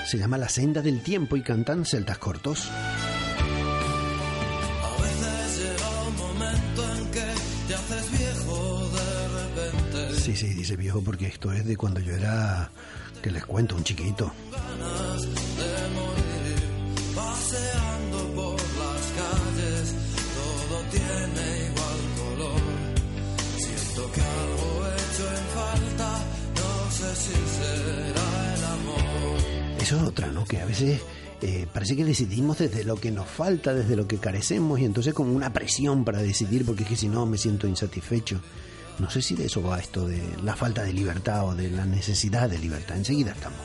Se llama La senda del tiempo y cantan celtas cortos. A veces llega un momento en que te haces viejo de repente. Sí, sí, dice viejo porque esto es de cuando yo era, que les cuento, un chiquito. Ganas de Eso es otra, ¿no? Que a veces eh, parece que decidimos desde lo que nos falta, desde lo que carecemos y entonces como una presión para decidir porque es que si no me siento insatisfecho. No sé si de eso va esto de la falta de libertad o de la necesidad de libertad. Enseguida estamos.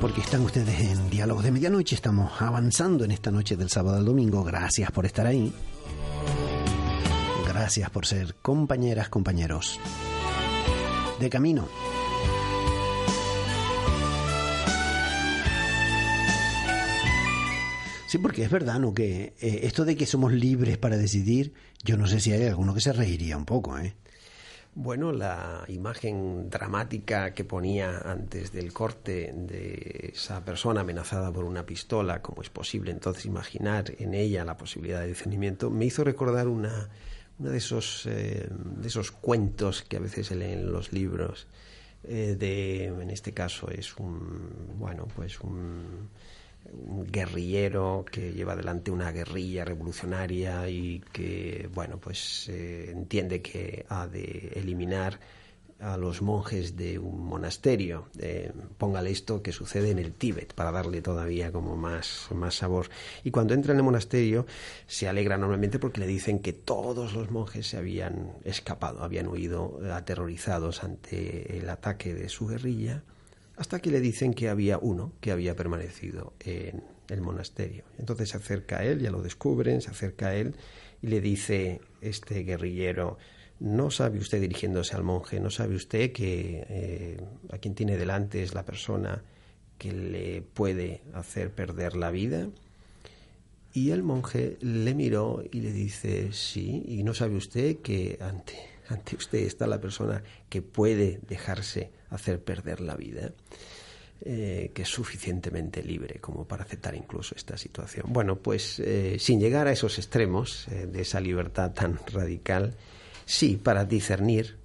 Porque están ustedes en Diálogos de Medianoche, estamos avanzando en esta noche del sábado al domingo. Gracias por estar ahí. Gracias por ser compañeras, compañeros. De camino. Sí, porque es verdad, ¿no? Que eh, esto de que somos libres para decidir, yo no sé si hay alguno que se reiría un poco, ¿eh? Bueno, la imagen dramática que ponía antes del corte de esa persona amenazada por una pistola, como es posible entonces imaginar en ella la posibilidad de discernimiento, me hizo recordar una, uno de esos, eh, de esos cuentos que a veces se leen en los libros. Eh, de, en este caso es un, bueno, pues un un guerrillero que lleva adelante una guerrilla revolucionaria y que, bueno, pues eh, entiende que ha de eliminar a los monjes de un monasterio. Eh, póngale esto que sucede en el Tíbet para darle todavía como más, más sabor. Y cuando entra en el monasterio se alegra normalmente porque le dicen que todos los monjes se habían escapado, habían huido aterrorizados ante el ataque de su guerrilla hasta que le dicen que había uno que había permanecido en el monasterio. Entonces se acerca a él, ya lo descubren, se acerca a él y le dice este guerrillero, no sabe usted dirigiéndose al monje, no sabe usted que eh, a quien tiene delante es la persona que le puede hacer perder la vida. Y el monje le miró y le dice, sí, y no sabe usted que ante, [LAUGHS] ante usted está la persona que puede dejarse hacer perder la vida, eh, que es suficientemente libre como para aceptar incluso esta situación. Bueno, pues eh, sin llegar a esos extremos de esa libertad tan radical, sí, para discernir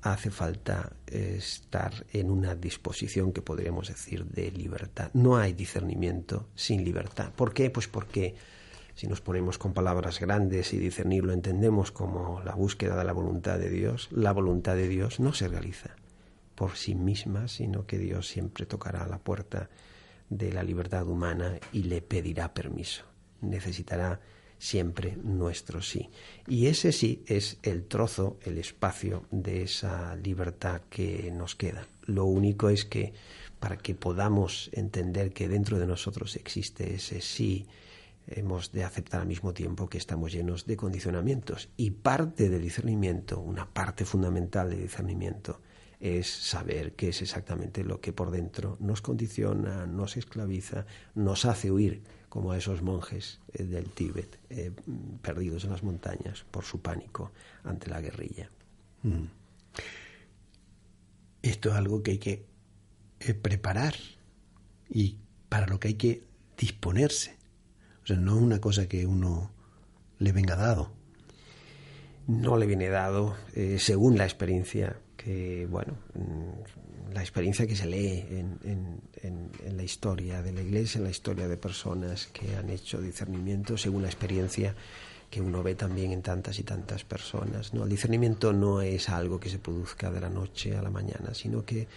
hace falta estar en una disposición que podríamos decir de libertad. No hay discernimiento sin libertad. ¿Por qué? Pues porque si nos ponemos con palabras grandes y discernir lo entendemos como la búsqueda de la voluntad de Dios, la voluntad de Dios no se realiza por sí misma, sino que Dios siempre tocará la puerta de la libertad humana y le pedirá permiso. Necesitará siempre nuestro sí. Y ese sí es el trozo, el espacio de esa libertad que nos queda. Lo único es que para que podamos entender que dentro de nosotros existe ese sí, hemos de aceptar al mismo tiempo que estamos llenos de condicionamientos. Y parte del discernimiento, una parte fundamental del discernimiento, es saber qué es exactamente lo que por dentro nos condiciona, nos esclaviza, nos hace huir, como a esos monjes eh, del Tíbet, eh, perdidos en las montañas por su pánico ante la guerrilla. Mm. Esto es algo que hay que eh, preparar y para lo que hay que disponerse. O sea, no es una cosa que uno le venga dado. No le viene dado, según la experiencia bueno, mm, la experiencia que se lee en, la historia de la Iglesia, en la historia de personas que han hecho discernimiento, según la experiencia que uno ve también en tantas y tantas personas. ¿no? El discernimiento no es algo que se produzca de la noche a la mañana, sino que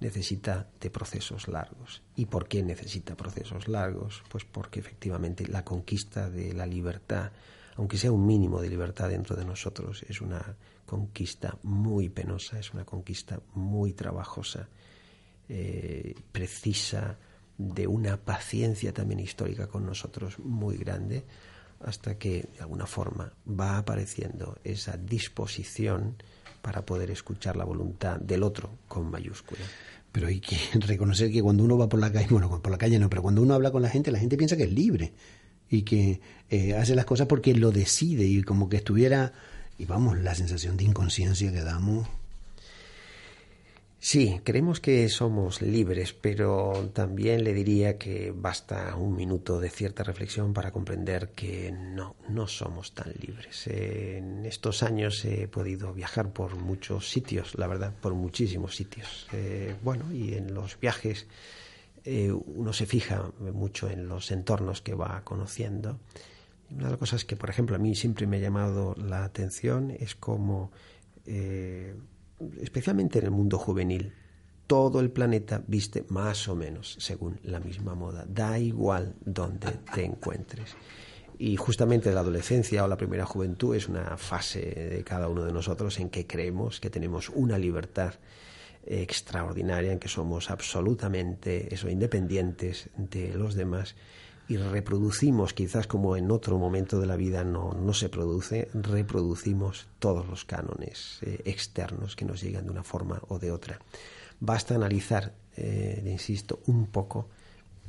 necesita de procesos largos. ¿Y por qué necesita procesos largos? Pues porque efectivamente la conquista de la libertad, aunque sea un mínimo de libertad dentro de nosotros, es una conquista muy penosa, es una conquista muy trabajosa, eh, precisa de una paciencia también histórica con nosotros muy grande, hasta que de alguna forma va apareciendo esa disposición para poder escuchar la voluntad del otro con mayúscula. Pero hay que [LAUGHS] reconocer que cuando uno va por la calle, bueno, por la calle no, pero cuando uno habla con la gente, la gente piensa que es libre y que eh, hace las cosas porque lo decide y como que estuviera y vamos, la sensación de inconsciencia que damos. Sí, creemos que somos libres, pero también le diría que basta un minuto de cierta reflexión para comprender que no, no somos tan libres. En estos años he podido viajar por muchos sitios, la verdad, por muchísimos sitios. Eh, bueno, y en los viajes eh, uno se fija mucho en los entornos que va conociendo una de las cosas que, por ejemplo, a mí siempre me ha llamado la atención es como, eh, especialmente en el mundo juvenil, todo el planeta viste más o menos según la misma moda. Da igual donde te encuentres. Y justamente la adolescencia o la primera juventud es una fase de cada uno de nosotros en que creemos que tenemos una libertad extraordinaria, en que somos absolutamente eso, independientes de los demás y reproducimos, quizás como en otro momento de la vida no, no se produce, reproducimos todos los cánones eh, externos que nos llegan de una forma o de otra. Basta analizar, eh, insisto, un poco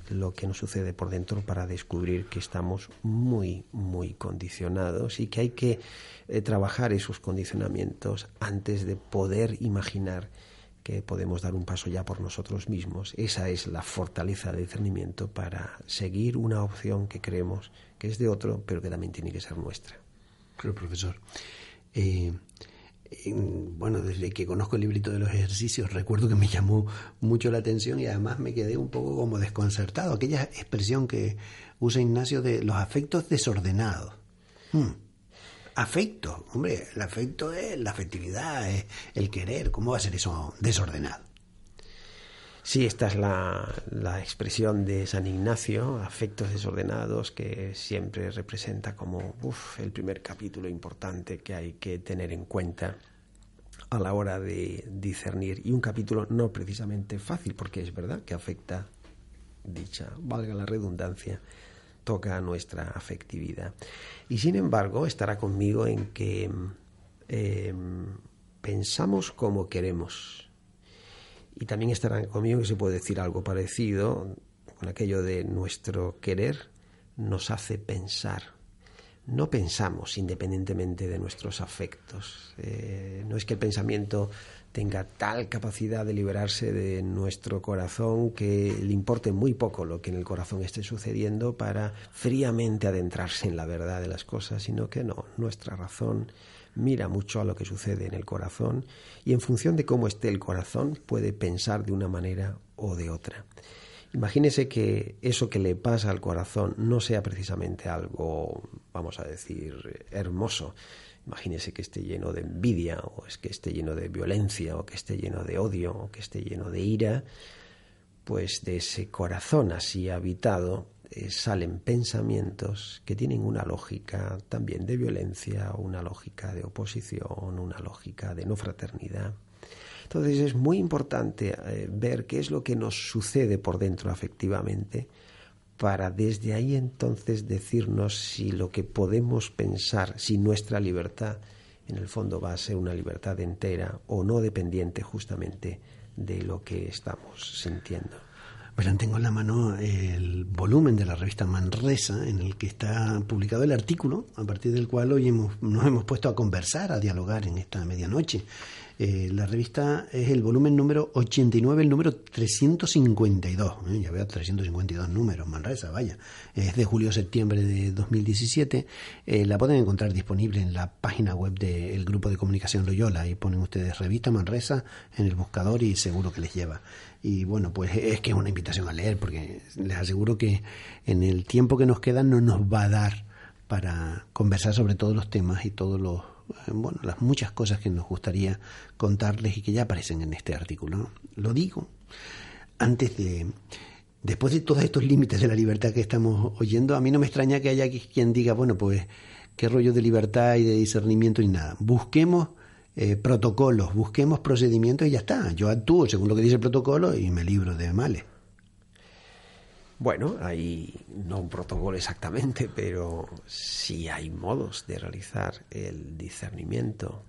lo que nos sucede por dentro para descubrir que estamos muy, muy condicionados y que hay que eh, trabajar esos condicionamientos antes de poder imaginar que podemos dar un paso ya por nosotros mismos. Esa es la fortaleza del discernimiento para seguir una opción que creemos que es de otro, pero que también tiene que ser nuestra. Claro, profesor. Eh, bueno, desde que conozco el librito de los ejercicios, recuerdo que me llamó mucho la atención y además me quedé un poco como desconcertado. Aquella expresión que usa Ignacio de los afectos desordenados. Hmm. Afecto, hombre, el afecto es la afectividad, es el querer. ¿Cómo va a ser eso desordenado? Sí, esta es la, la, expresión de San Ignacio, afectos desordenados, que siempre representa como uf, el primer capítulo importante que hay que tener en cuenta a la hora de discernir. Y un capítulo no precisamente fácil, porque es verdad que afecta, dicha, valga la redundancia, toca nuestra afectividad. Y sin embargo, estará conmigo en que eh, pensamos como queremos y también estarán conmigo que se puede decir algo parecido con aquello de nuestro querer nos hace pensar. No pensamos independientemente de nuestros afectos. Eh, no es que el pensamiento tenga tal capacidad de liberarse de nuestro corazón que le importe muy poco lo que en el corazón esté sucediendo para fríamente adentrarse en la verdad de las cosas, sino que no, nuestra razón mira mucho a lo que sucede en el corazón y en función de cómo esté el corazón puede pensar de una manera o de otra. Imagínese que eso que le pasa al corazón no sea precisamente algo, vamos a decir, hermoso. Imagínese que esté lleno de envidia, o es que esté lleno de violencia, o que esté lleno de odio, o que esté lleno de ira. Pues de ese corazón así habitado eh, salen pensamientos que tienen una lógica también de violencia, una lógica de oposición, una lógica de no fraternidad. Entonces es muy importante eh, ver qué es lo que nos sucede por dentro afectivamente para desde ahí entonces decirnos si lo que podemos pensar, si nuestra libertad en el fondo va a ser una libertad entera o no dependiente justamente de lo que estamos sintiendo. Verán, tengo en la mano el volumen de la revista Manresa en el que está publicado el artículo a partir del cual hoy hemos, nos hemos puesto a conversar, a dialogar en esta medianoche. Eh, la revista es el volumen número 89, el número 352. ¿eh? ya veo 352 números, Manresa, vaya. Es de julio-septiembre de 2017. Eh, la pueden encontrar disponible en la página web del Grupo de Comunicación Loyola. Y ponen ustedes revista Manresa en el buscador y seguro que les lleva. Y bueno, pues es que es una invitación a leer, porque les aseguro que en el tiempo que nos queda no nos va a dar para conversar sobre todos los temas y todos los bueno, las muchas cosas que nos gustaría contarles y que ya aparecen en este artículo. Lo digo antes de, después de todos estos límites de la libertad que estamos oyendo, a mí no me extraña que haya quien diga, bueno, pues qué rollo de libertad y de discernimiento y nada. Busquemos eh, protocolos, busquemos procedimientos y ya está. Yo actúo según lo que dice el protocolo y me libro de males. Bueno, hay no un protocolo exactamente, pero sí hay modos de realizar el discernimiento.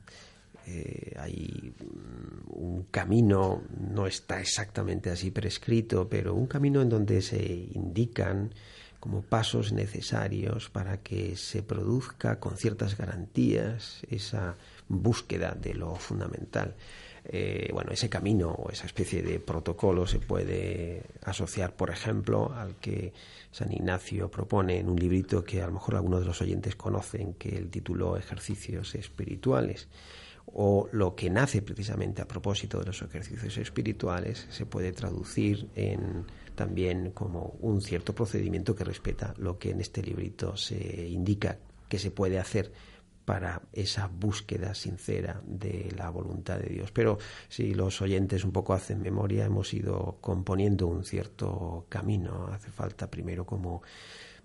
Eh, hay un camino, no está exactamente así prescrito, pero un camino en donde se indican como pasos necesarios para que se produzca con ciertas garantías esa búsqueda de lo fundamental. Eh, bueno, ese camino o esa especie de protocolo se puede asociar, por ejemplo, al que San Ignacio propone en un librito que a lo mejor algunos de los oyentes conocen, que el título Ejercicios Espirituales, o lo que nace precisamente a propósito de los ejercicios espirituales, se puede traducir en también como un cierto procedimiento que respeta lo que en este librito se indica que se puede hacer para esa búsqueda sincera de la voluntad de Dios. Pero si los oyentes un poco hacen memoria, hemos ido componiendo un cierto camino. Hace falta primero como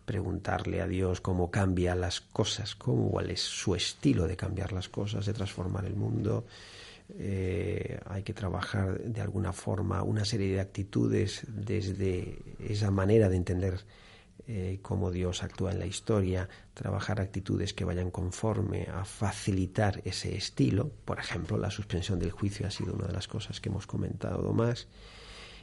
preguntarle a Dios cómo cambia las cosas, cómo, cuál es su estilo de cambiar las cosas, de transformar el mundo. Eh, hay que trabajar de alguna forma una serie de actitudes desde esa manera de entender eh, cómo Dios actúa en la historia, trabajar actitudes que vayan conforme a facilitar ese estilo. Por ejemplo, la suspensión del juicio ha sido una de las cosas que hemos comentado más.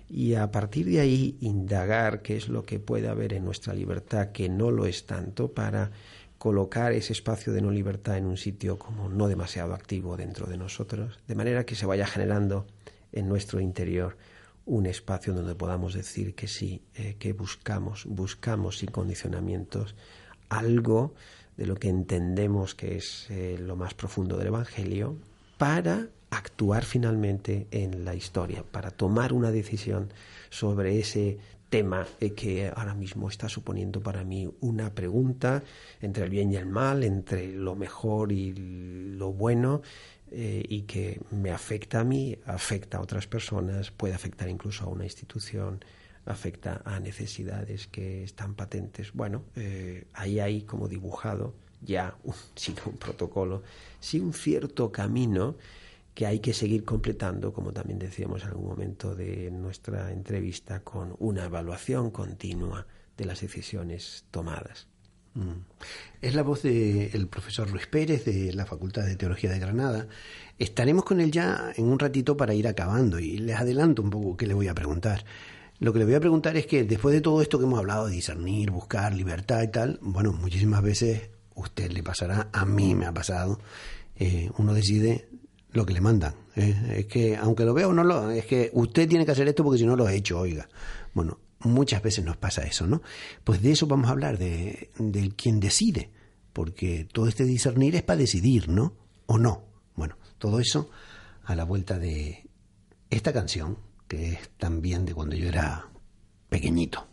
Y a partir de ahí indagar qué es lo que puede haber en nuestra libertad que no lo es tanto para colocar ese espacio de no libertad en un sitio como no demasiado activo dentro de nosotros, de manera que se vaya generando en nuestro interior un espacio donde podamos decir que sí, eh, que buscamos, buscamos sin condicionamientos algo de lo que entendemos que es eh, lo más profundo del Evangelio para actuar finalmente en la historia, para tomar una decisión sobre ese tema eh, que ahora mismo está suponiendo para mí una pregunta entre el bien y el mal, entre lo mejor y lo bueno, eh, y que me afecta a mí, afecta a otras personas, puede afectar incluso a una institución, afecta a necesidades que están patentes. Bueno, eh, ahí hay como dibujado ya, sin [LAUGHS] un protocolo, sí un cierto camino que hay que seguir completando, como también decíamos en algún momento de nuestra entrevista, con una evaluación continua de las decisiones tomadas. Es la voz del profesor Luis Pérez de la Facultad de Teología de Granada. Estaremos con él ya en un ratito para ir acabando y les adelanto un poco qué le voy a preguntar. Lo que le voy a preguntar es que después de todo esto que hemos hablado de discernir, buscar libertad y tal, bueno, muchísimas veces usted le pasará, a mí me ha pasado, eh, uno decide lo que le mandan. Es que, aunque lo vea o no lo, es que usted tiene que hacer esto porque si no lo ha hecho, oiga. Bueno, muchas veces nos pasa eso, ¿no? Pues de eso vamos a hablar, de, del quien decide, porque todo este discernir es para decidir, ¿no? O no. Bueno, todo eso a la vuelta de esta canción, que es también de cuando yo era pequeñito.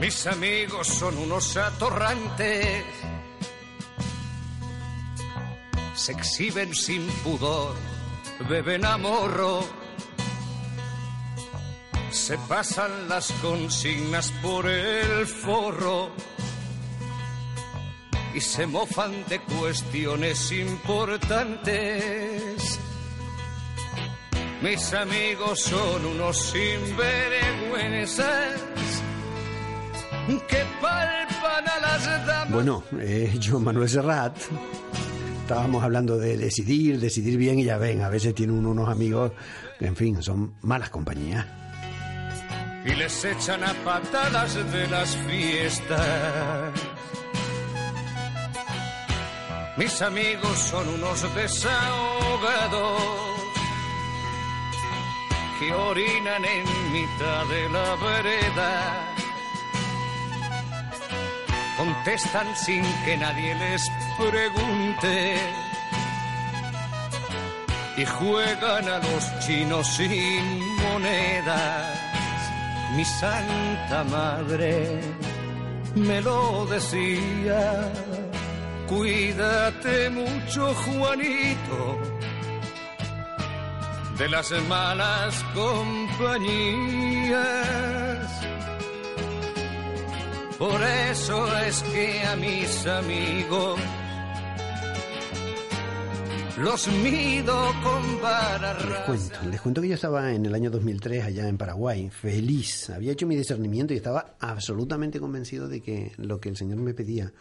Mis amigos son unos atorrantes, se exhiben sin pudor, beben a morro, se pasan las consignas por el forro. Y se mofan de cuestiones importantes. Mis amigos son unos sinvergüenzas que palpan a las damas. Bueno, eh, yo, Manuel Serrat, estábamos hablando de decidir, decidir bien y ya ven, a veces tiene uno unos amigos que, en fin, son malas compañías. y les echan a patadas de las fiestas. Mis amigos son unos desahogados que orinan en mitad de la vereda. Contestan sin que nadie les pregunte y juegan a los chinos sin monedas mi santa madre me lo decía. Cuídate mucho, Juanito, de las malas compañías. Por eso es que a mis amigos los mido con vara Les cuento, les cuento que yo estaba en el año 2003 allá en Paraguay, feliz. Había hecho mi discernimiento y estaba absolutamente convencido de que lo que el Señor me pedía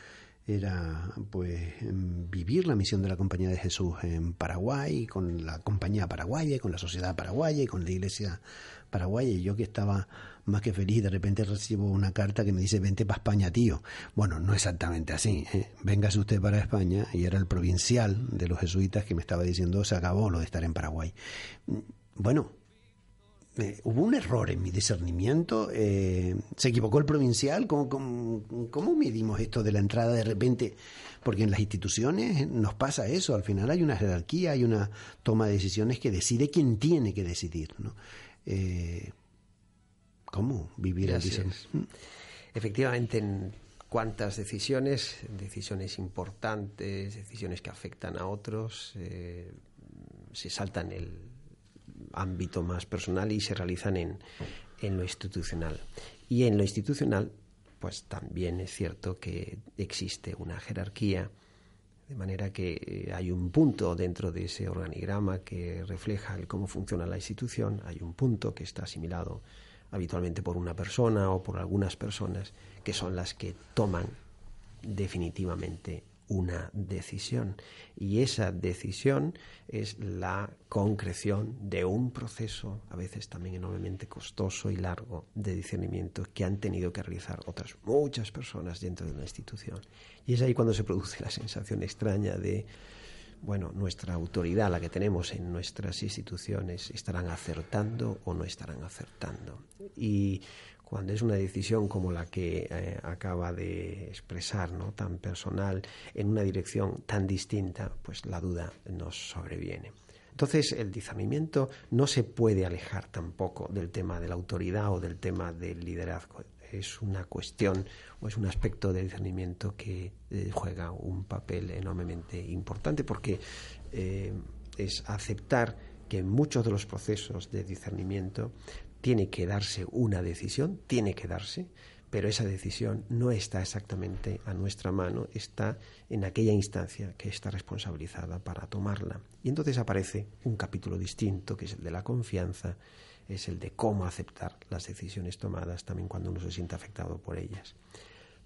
era pues vivir la misión de la Compañía de Jesús en Paraguay, con la compañía paraguaya, con la sociedad paraguaya y con la iglesia paraguaya. Y yo que estaba más que feliz, de repente recibo una carta que me dice, vente para España, tío. Bueno, no exactamente así. ¿eh? Véngase usted para España. Y era el provincial de los jesuitas que me estaba diciendo, se acabó lo de estar en Paraguay. Bueno, eh, hubo un error en mi discernimiento. eh, se equivocó el provincial. ¿Cómo, cómo, cómo medimos esto de la entrada de repente? Porque en las instituciones nos pasa eso. Al final hay una jerarquía, hay una toma de decisiones que decide quien tiene que decidir. ¿no? Eh, ¿Cómo vivir el discernimiento? es. Efectivamente, en cuántas decisiones, decisiones importantes, decisiones que afectan a otros, se saltan el ámbito más personal y se realizan en, en lo institucional. Y en lo institucional, pues también es cierto que existe una jerarquía, de manera que eh, hay un punto dentro de ese organigrama que refleja cómo funciona la institución, hay un punto que está asimilado habitualmente por una persona o por algunas personas que son las que toman definitivamente una decisión y esa decisión es la concreción de un proceso a veces también enormemente costoso y largo de discernimiento que han tenido que realizar otras muchas personas dentro de una institución y es ahí cuando se produce la sensación extraña de bueno, nuestra autoridad, la que tenemos en nuestras instituciones, estarán acertando o no estarán acertando. Y cuando es una decisión como la que eh, acaba de expresar, ¿no? tan personal, en una dirección tan distinta, pues la duda nos sobreviene. Entonces, el discernimiento no se puede alejar tampoco del tema de la autoridad o del tema del liderazgo. Es una cuestión o es un aspecto de discernimiento que eh, juega un papel enormemente importante porque eh, es aceptar que en muchos de los procesos de discernimiento tiene que darse una decisión, tiene que darse, pero esa decisión no está exactamente a nuestra mano, está en aquella instancia que está responsabilizada para tomarla. Y entonces aparece un capítulo distinto, que es el de la confianza, es el de cómo aceptar las decisiones tomadas también cuando uno se siente afectado por ellas.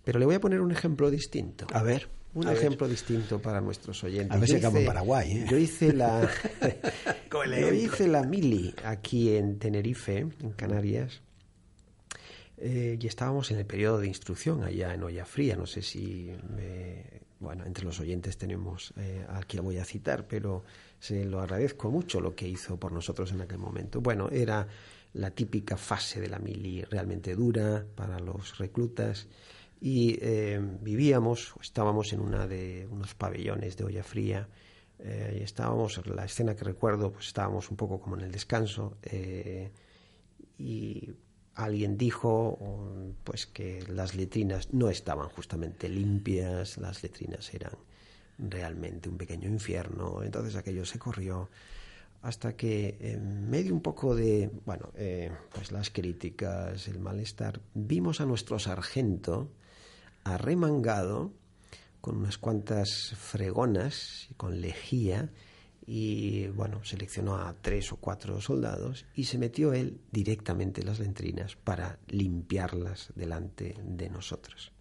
Pero le voy a poner un ejemplo distinto. A ver. Un a ver. ejemplo distinto para nuestros oyentes. A ver si Yo acabo en Paraguay, ¿eh? Yo hice la, [LAUGHS] yo hice la mili aquí en Tenerife, en Canarias, eh, y estábamos en el periodo de instrucción allá en Olla Fría. No sé si, me- bueno, entre los oyentes tenemos eh, a quien voy a citar, pero se lo agradezco mucho lo que hizo por nosotros en aquel momento. Bueno, era la típica fase de la mili realmente dura para los reclutas y eh, vivíamos, estábamos en una de unos pabellones de olla fría eh, y estábamos, la escena que recuerdo, pues estábamos un poco como en el descanso eh, y alguien dijo pues que las letrinas no estaban justamente limpias, las letrinas eran realmente un pequeño infierno, entonces aquello se corrió hasta que en medio un poco de, bueno, eh, pues las críticas, el malestar, vimos a nuestro sargento arremangado con unas cuantas fregonas y con lejía y bueno, seleccionó a tres o cuatro soldados y se metió él directamente en las letrinas para limpiarlas delante de nosotros.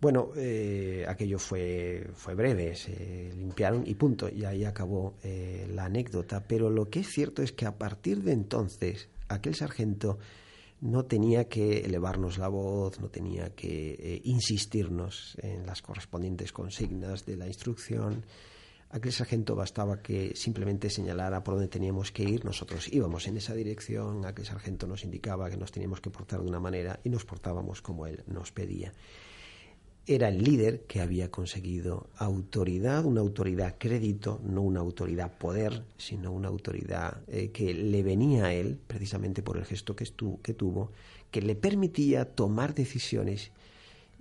Bueno, eh, aquello fue, fue breve, se limpiaron y punto, y ahí acabó eh, la anécdota. Pero lo que es cierto es que a partir de entonces, aquel sargento no tenía que elevarnos la voz, no tenía que eh, insistirnos en las correspondientes consignas de la instrucción. Aquel sargento bastaba que simplemente señalara por dónde teníamos que ir, nosotros íbamos en esa dirección, aquel sargento nos indicaba que nos teníamos que portar de una manera y nos portábamos como él nos pedía era el líder que había conseguido autoridad, una autoridad crédito, no una autoridad poder, sino una autoridad eh, que le venía a él, precisamente por el gesto que, estu que tuvo, que le permitía tomar decisiones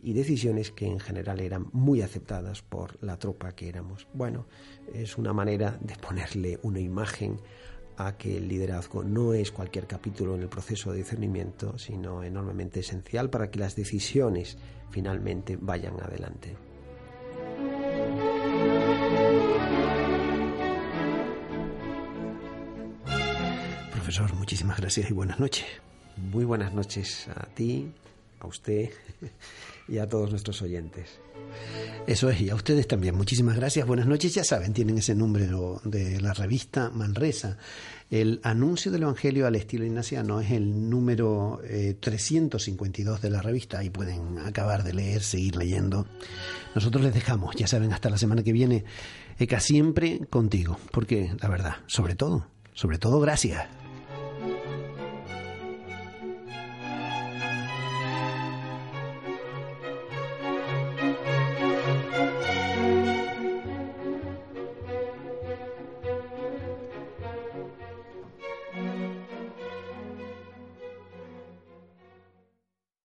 y decisiones que en general eran muy aceptadas por la tropa que éramos. Bueno, es una manera de ponerle una imagen a que el liderazgo no es cualquier capítulo en el proceso de discernimiento, sino enormemente esencial para que las decisiones finalmente vayan adelante. Profesor, muchísimas gracias y buenas noches. Muy buenas noches a ti, a usted y a todos nuestros oyentes. Eso es, y a ustedes también. Muchísimas gracias. Buenas noches. Ya saben, tienen ese número de la revista Manresa. El anuncio del Evangelio al estilo ignaciano es el número eh, 352 de la revista. Ahí pueden acabar de leer, seguir leyendo. Nosotros les dejamos, ya saben, hasta la semana que viene. Eka, siempre contigo. Porque, la verdad, sobre todo, sobre todo, gracias.